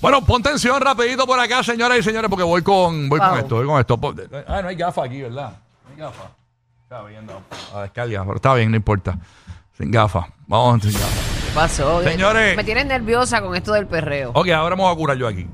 Bueno, pon tensión rapidito por acá, señoras y señores, porque voy con, voy con esto, voy con esto. Ah, no hay gafas aquí, ¿verdad? No hay gafas. Está bien, no. A descarga, pero está bien, no importa. Sin gafas. Vamos sin gafas. ¿Qué pasó? Señores. Me tienes nerviosa con esto del perreo. Ok, ahora vamos a curar yo aquí.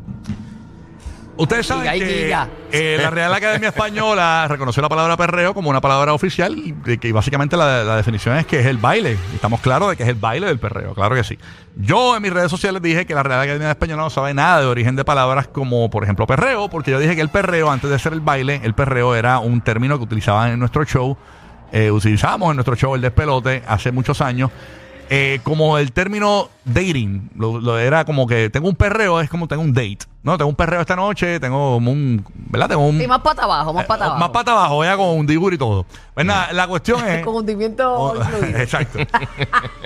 Ustedes saben y que eh, la Real Academia Española reconoció la palabra perreo como una palabra oficial y que básicamente la, la definición es que es el baile. Estamos claros de que es el baile del perreo, claro que sí. Yo en mis redes sociales dije que la Real Academia Española no sabe nada de origen de palabras como, por ejemplo, perreo, porque yo dije que el perreo, antes de ser el baile, el perreo era un término que utilizaban en nuestro show, eh, utilizábamos en nuestro show el despelote hace muchos años. Eh, como el término dating, lo, lo era como que tengo un perreo, es como tengo un date. No, tengo un perreo esta noche, tengo un. ¿Verdad? Tengo un. Sí, más pata abajo, más pata eh, abajo. Más pata abajo, ya con un digur y todo. Pues nada, la cuestión es. Con hundimiento Oh, incluido. Exacto.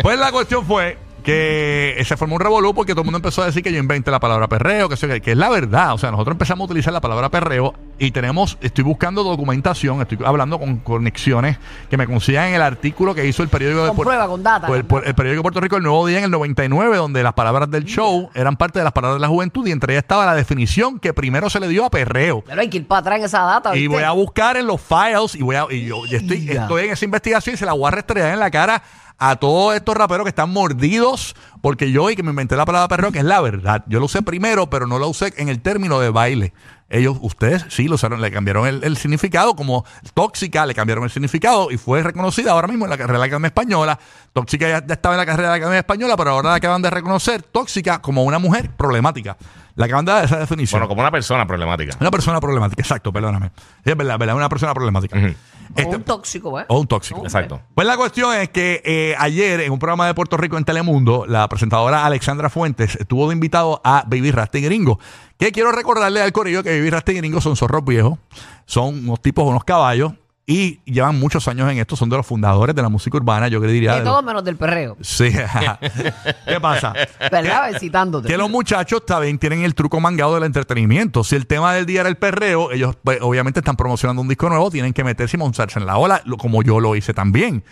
Pues la cuestión fue que se formó un revolú porque todo el mundo empezó a decir que yo inventé la palabra perreo, que, que, que es la verdad. O sea, nosotros empezamos a utilizar la palabra perreo y tenemos, estoy buscando documentación, estoy hablando con conexiones que me consigan en el artículo que hizo el periódico de Con prueba, con data. pues, el periódico de Puerto Rico El Nuevo Día en el 99, donde las palabras del show eran parte de las palabras de la juventud y entre ellas estaba la definición que primero se le dio a perreo. Pero hay que ir para atrás en esa data. Y voy a buscar en los files y voy a y yo y estoy, estoy en esa investigación y se la voy a restregar en la cara a todos estos raperos que están mordidos porque yo y que me inventé la palabra perreo que es la verdad. Yo lo usé primero, pero no lo usé en el término de baile. Ellos, ustedes sí lo usaron, le cambiaron el, el significado como tóxica, le cambiaron el significado y fue reconocida ahora mismo en la carrera de la Academia Española. Tóxica ya, ya estaba en la carrera de la Academia Española, pero ahora la acaban de reconocer tóxica como una mujer problemática. La de dar esa definición. Bueno, como una persona problemática. Una persona problemática, exacto, perdóname. Sí, es verdad, verdad, una persona problemática. Ujú. O Este- un tóxico, ¿eh? o un tóxico. Exacto. Pues la cuestión es que eh, ayer en un programa de Puerto Rico en Telemundo, la presentadora Alexandra Fuentes tuvo de invitado a Baby Rasta y Gringo. Que quiero recordarle al corillo que Baby Rasta y Gringo son zorros viejos, son unos tipos, unos caballos y llevan muchos años en esto, son de los fundadores de la música urbana, yo que diría. De de todo menos del perreo. Sí. ¿Qué pasa? ¿Verdad? Citándote. Que los muchachos también tienen el truco mangado del entretenimiento. Si el tema del día era el perreo, ellos pues, obviamente están promocionando un disco nuevo, tienen que meterse y montarse en la ola, lo- como yo lo hice también.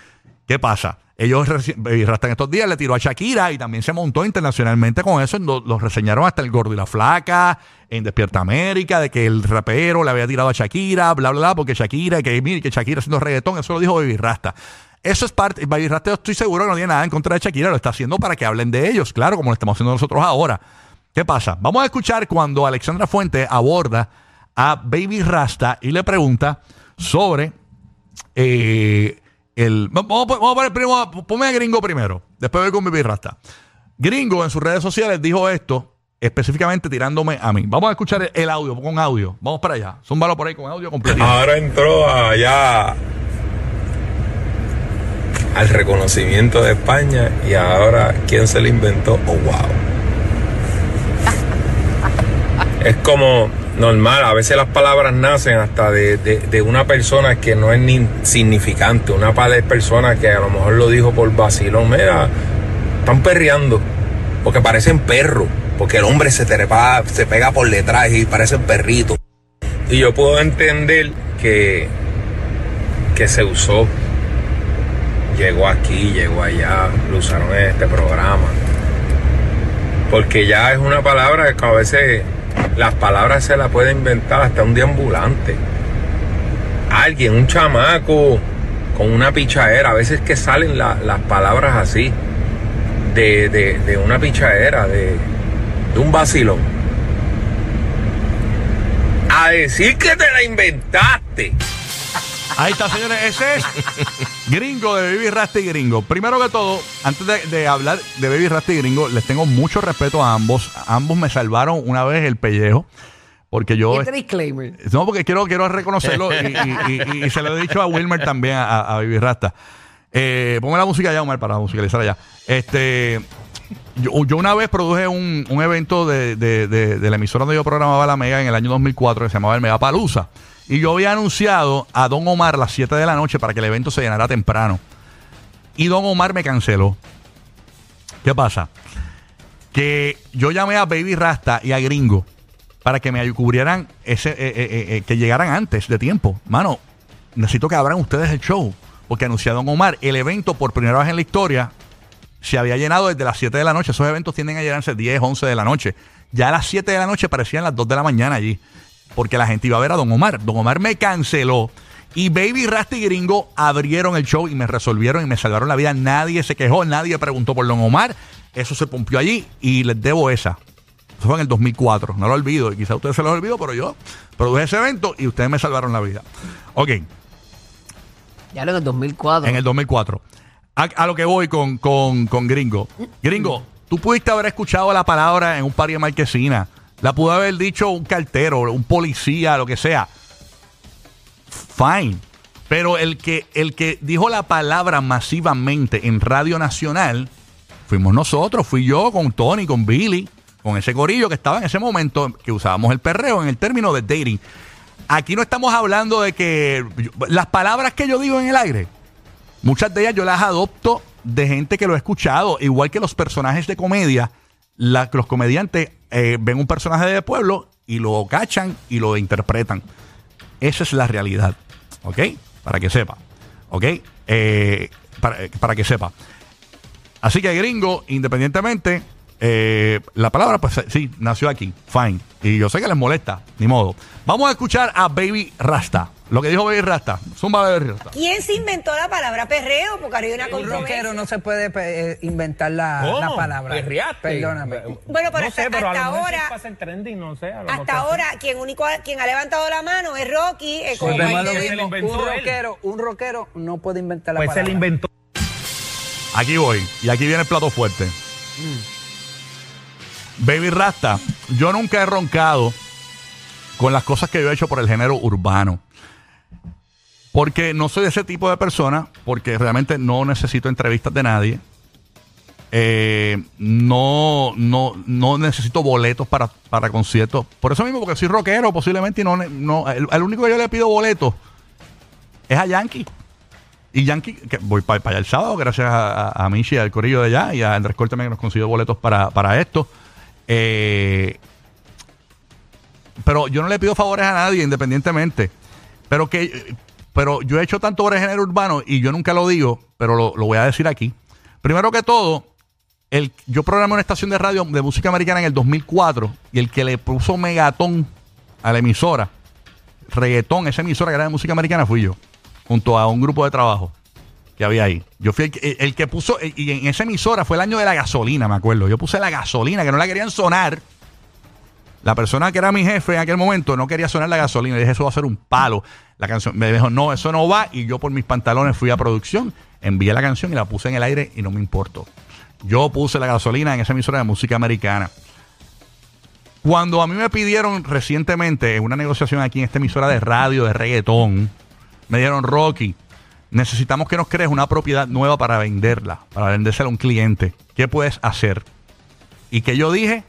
¿Qué pasa? Ellos Rasta en estos días le tiró a Shakira y también se montó internacionalmente con eso. Lo- Los reseñaron hasta el gordo y la flaca, en Despierta América, de que el rapero le había tirado a Shakira, bla, bla, bla, porque Shakira, que mire, que Shakira haciendo reggaetón, eso lo dijo Baby Rasta. Eso es parte, Baby Rasta estoy seguro que no tiene nada en contra de Shakira, lo está haciendo para que hablen de ellos, claro, como lo estamos haciendo nosotros ahora. ¿Qué pasa? Vamos a escuchar cuando Alexandra Fuente aborda a Baby Rasta y le pregunta sobre eh, el. Vamos, vamos a poner primero, ponme a Gringo primero, después voy con Baby Rasta. Gringo en sus redes sociales dijo esto, específicamente tirándome a mí. Vamos a escuchar el, audio, con audio. Vamos para allá. Zúmbalo por ahí con audio completo. Ahora entró allá al reconocimiento de España y ahora quién se lo inventó, oh wow. Es como normal, a veces las palabras nacen hasta de, de- una persona que no es ni significante, una personas que a lo mejor lo dijo por vacilón, mira, están perreando, porque parecen perros, porque el hombre se trepa, se pega por detrás y parecen perritos. Y yo puedo entender que, que se usó. Llegó aquí, llegó allá, lo usaron en este programa. Porque ya es una palabra que a veces las palabras se las puede inventar hasta un deambulante. Alguien, un chamaco con una pichadera. A veces que salen la- las palabras así. De, de- de una pichadera, de, de un vacilón. A decir que te la inventaste. Ahí está, señores. Ese es Gringo de Baby Rasta y Gringo. Primero que todo, antes de, de hablar de Baby Rasta y Gringo, les tengo mucho respeto a ambos. Ambos me salvaron una vez el pellejo. Porque yo. este disclaimer. No, porque quiero, quiero reconocerlo y, y- y- y se lo he dicho a Wilmer también, a, a Baby Rasta. Eh, ponme la música ya, Omar, para musicalizar allá. Este, yo, yo una vez produje un, un evento de, de- de- la emisora donde yo programaba la Mega en el año 2004 que se llamaba el Mega Palusa. Y yo había anunciado a Don Omar a las 7 de la noche para que el evento se llenara temprano. Y Don Omar me canceló. ¿Qué pasa? Que yo llamé a Baby Rasta y a Gringo para que me cubrieran ese, eh, eh, eh, eh, que llegaran antes de tiempo. Mano, necesito que abran ustedes el show. Porque anunció a Don Omar, el evento por primera vez en la historia se había llenado desde las 7 de la noche. Esos eventos tienden a llenarse 10, 11 de la noche. Ya a las 7 de la noche parecían las 2 de la mañana allí. Porque la gente iba a ver a Don Omar. Don Omar me canceló. Y Baby Rasta y Gringo abrieron el show y me resolvieron y me salvaron la vida. Nadie se quejó, nadie preguntó por Don Omar. Eso se pompió allí y les debo esa. Eso fue en el 2004. No lo olvido. Y quizá ustedes se lo olvidó, pero yo produje ese evento y ustedes me salvaron la vida. Ok, Ya lo en el 2004. en el 2004. A, lo que voy con, con, con Gringo. Gringo, tú pudiste haber escuchado la palabra en un par de marquesina. La pudo haber dicho un cartero, un policía, lo que sea. Fine. Pero el que, el que dijo la palabra masivamente en Radio Nacional fuimos nosotros. Fui yo con Tony, con Billy, con ese corillo que estaba en ese momento que usábamos el perreo en el término de dating. Aquí no estamos hablando de que las palabras que yo digo en el aire, muchas de ellas yo las adopto de gente que lo ha escuchado, igual que los personajes de comedia. los comediantes eh, ven un personaje de pueblo y lo cachan y lo interpretan. Esa es la realidad. ¿Ok? Para que sepa. ¿Ok? Eh, para, para que sepa. Así que gringo, independientemente, eh, la palabra, pues sí, nació aquí. Fine. Y yo sé que les molesta, ni modo. Vamos a escuchar a Baby Rasta. Lo que dijo Baby Rasta. Zumba Baby Rasta. ¿Quién se inventó la palabra perreo? Porque había una Un rockero no se puede eh, inventar la, ¿Cómo? la palabra. Perreaste. Perdóname. Bueno, pero no sé, hasta- pero a hasta lo mejor ahora- sí pasa el trending, no sé. a lo mejor Hasta ahora, quien único quien ha levantado la mano es Rocky. eh, lo inventó Un él. rockero, un rockero no puede inventar la Pues se palabra. inventó. Aquí voy. Y aquí viene el plato fuerte. Baby Rasta, yo nunca he roncado con las cosas que yo he hecho por el género urbano. Porque no soy de ese tipo de persona, porque realmente no necesito entrevistas de nadie. Eh, no, no, no necesito boletos para, para conciertos. Por eso mismo, porque soy rockero posiblemente y no, no el, único que yo le pido boletos es a Yankee. Y Yankee, que voy para allá el sábado, gracias a, a, a Michi, al corillo de allá, y a Andrés Corte que nos consiguió boletos para, para esto. Eh, pero yo no le pido favores a nadie, independientemente. Pero que pero yo he hecho tanto el género urbano y yo nunca lo digo, pero lo, lo voy a decir aquí. Primero que todo, el, yo programé una estación de radio de música americana en el 2004 y el que le puso megatón a la emisora, reggaetón, esa emisora que era de música americana, fui yo, junto a un grupo de trabajo que había ahí. Yo fui el, que- el que puso, y en esa emisora fue el año de la gasolina, me acuerdo. Yo puse la gasolina, que no la querían sonar. La persona que era mi jefe en aquel momento no quería sonar la gasolina. Le dije, eso va a ser un palo. La canción me dijo, no, eso no va. Y yo por mis pantalones fui a producción, envié la canción y la puse en el aire y no me importó. Yo puse la gasolina en esa emisora de música americana. Cuando a mí me pidieron recientemente en una negociación aquí en esta emisora de radio de reggaetón, me dieron Rocky, necesitamos que nos crees una propiedad nueva para venderla, para vendérsela a un cliente. ¿Qué puedes hacer? Y que yo dije,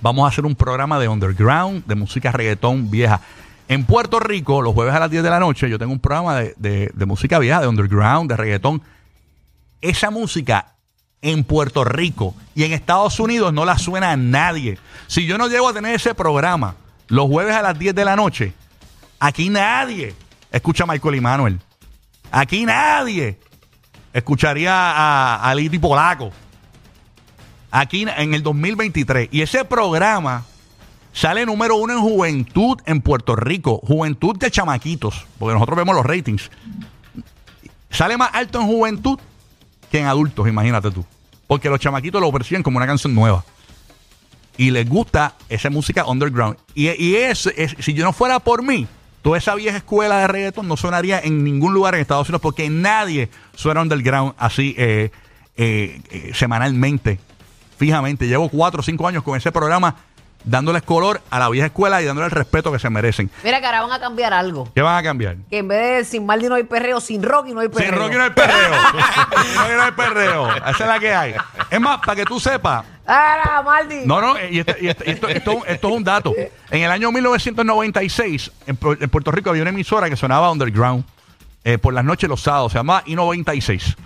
vamos a hacer un programa de underground, de música reggaetón vieja. En Puerto Rico, los jueves a las 10 de la noche, yo tengo un programa de, de- música vieja, de underground, de reggaetón. Esa música en Puerto Rico y en Estados Unidos no la suena a nadie. Si yo no llego a tener ese programa los jueves a las 10 de la noche, aquí nadie escucha a Michael y Manuel. Aquí nadie escucharía a, a Polaco. Aquí en el 2023. Y ese programa sale número uno en juventud en Puerto Rico. Juventud de chamaquitos. Porque nosotros vemos los ratings. Sale más alto en juventud que en adultos, imagínate tú. Porque los chamaquitos lo perciben como una canción nueva. Y les gusta esa música underground. Y, y es- si yo no fuera por mí, toda esa vieja escuela de reggaeton no sonaría en ningún lugar en Estados Unidos porque nadie suena underground así eh, eh, eh, semanalmente, fijamente. Llevo cuatro o cinco años con ese programa dándoles color a la vieja escuela y dándole el respeto que se merecen. Mira que ahora van a cambiar algo. ¿Qué van a cambiar? Que en vez de sin Maldi no hay perreo, sin Rocky no hay perreo. Sin Rocky no hay perreo. Sin Rocky no hay perreo. Esa es la que hay. Es más, para que tú sepas, ¡Ah, Maldi! No, no, y, este- este- esto, es un dato. En el año 1996, en, Pu- en Puerto Rico había una emisora que sonaba underground eh, por las noches los sábados, se llamaba I-96.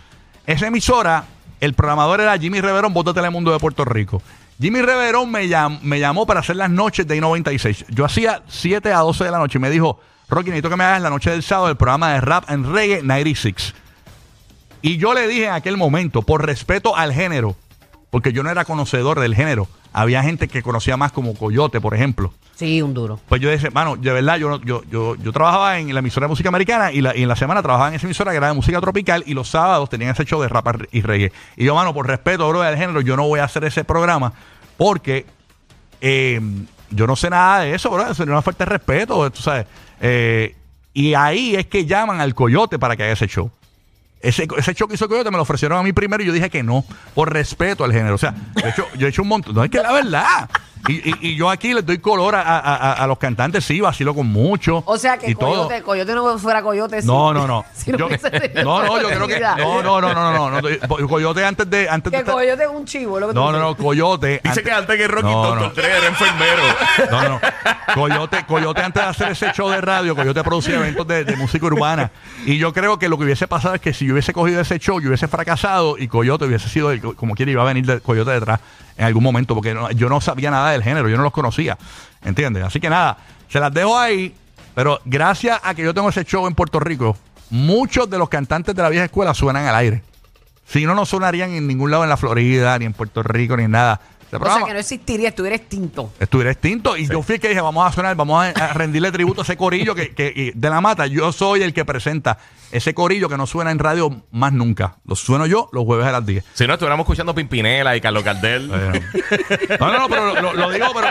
Esa emisora, el programador era Jimmy Reverón, voz de Telemundo de Puerto Rico. Jimmy Reverón me, llam- me llamó para hacer las noches de I-96. Yo hacía 7 a 12 de la noche y me dijo, Rocky, necesito que me hagas la noche del sábado el programa de rap and reggae 96. Y yo le dije en aquel momento, por respeto al género, porque yo no era conocedor del género, había gente que conocía más como Coyote, por ejemplo. Sí, un duro. Pues yo decía, mano, de verdad, yo, yo, yo, yo trabajaba en la emisora de música americana y, la, y en la semana trabajaba en esa emisora que era de música tropical y los sábados tenían ese show de rap y reggae. Y yo, mano, por respeto, bro, del género, yo no voy a hacer ese programa porque eh, yo no sé nada de eso, bro. Sería una falta de respeto, tú sabes. Eh, y ahí es que llaman al coyote para que haga ese show. Ese, ese show que hizo Coyote me lo ofrecieron a mí primero y yo dije que no, por respeto al género. O sea, hecho, yo he hecho un montón. No es que la verdad. Y, y- y yo aquí les doy color a, a- a- los cantantes, sí, vacilo con mucho. O sea que y todo. Coyote, Coyote no fuera Coyote. si- No, no, no. si no Yo- no, no, yo creo que. No, no, no, no, no, no. Coyote antes de. Antes de Que estar- Coyote es un chivo, lo que tú no, no, no, Coyote. Dice que antes que Rocky No, Doctor no. Era enfermero. No, no. Coyote, Coyote antes de hacer ese show de radio, Coyote producía eventos de, de música urbana. Y yo creo que lo que hubiese pasado es que si yo hubiese cogido ese show, yo hubiese fracasado y Coyote hubiese sido, el, como quiera, iba a venir de Coyote detrás en algún momento, porque no- yo no sabía nada del género, yo no los conocía. ¿Entiendes? Así que nada, se las dejo ahí. Pero gracias a que yo tengo ese show en Puerto Rico, muchos de los cantantes de la vieja escuela suenan al aire. Si no, no sonarían en ningún lado en la Florida, ni en Puerto Rico, ni en nada. Este O sea que no existiría, estuviera extinto. estuviera extinto. Y yo fui el que dije, vamos a sonar, vamos a, a rendirle tributo a ese corillo que, que- y de la mata. Yo soy el que presenta ese corillo que no suena en radio más nunca. Lo sueno yo los jueves a las 10. Si no, estuviéramos escuchando Pimpinela y Carlos Gardel. Eh, No, no, no, pero lo, digo, pero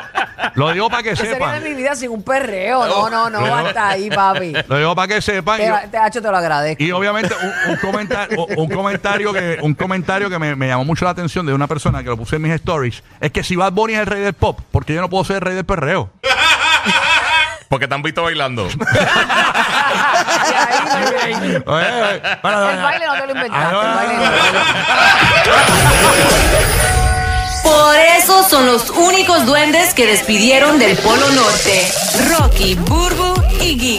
lo digo para que ¿Qué sería de sepan. mi vida sin un perreo? No, no, no, Pero- hasta ahí, papi. Lo digo para que sepan. Te, Y yo- te, Hacho, te lo agradezco. Y obviamente un, un comentario, un comentario que, un comentario que me, me llamó mucho la atención de una persona que lo puse en mis stories es que si Bad Bunny es el rey del pop, ¿por qué yo no puedo ser el rey del perreo? Porque te han visto bailando. Y ahí no hay break. Oye, oye, bueno, El baile no te lo inventaste. No, el baile no, no. Por eso son los únicos duendes que despidieron del Polo Norte. Rocky, Burbu y Giga.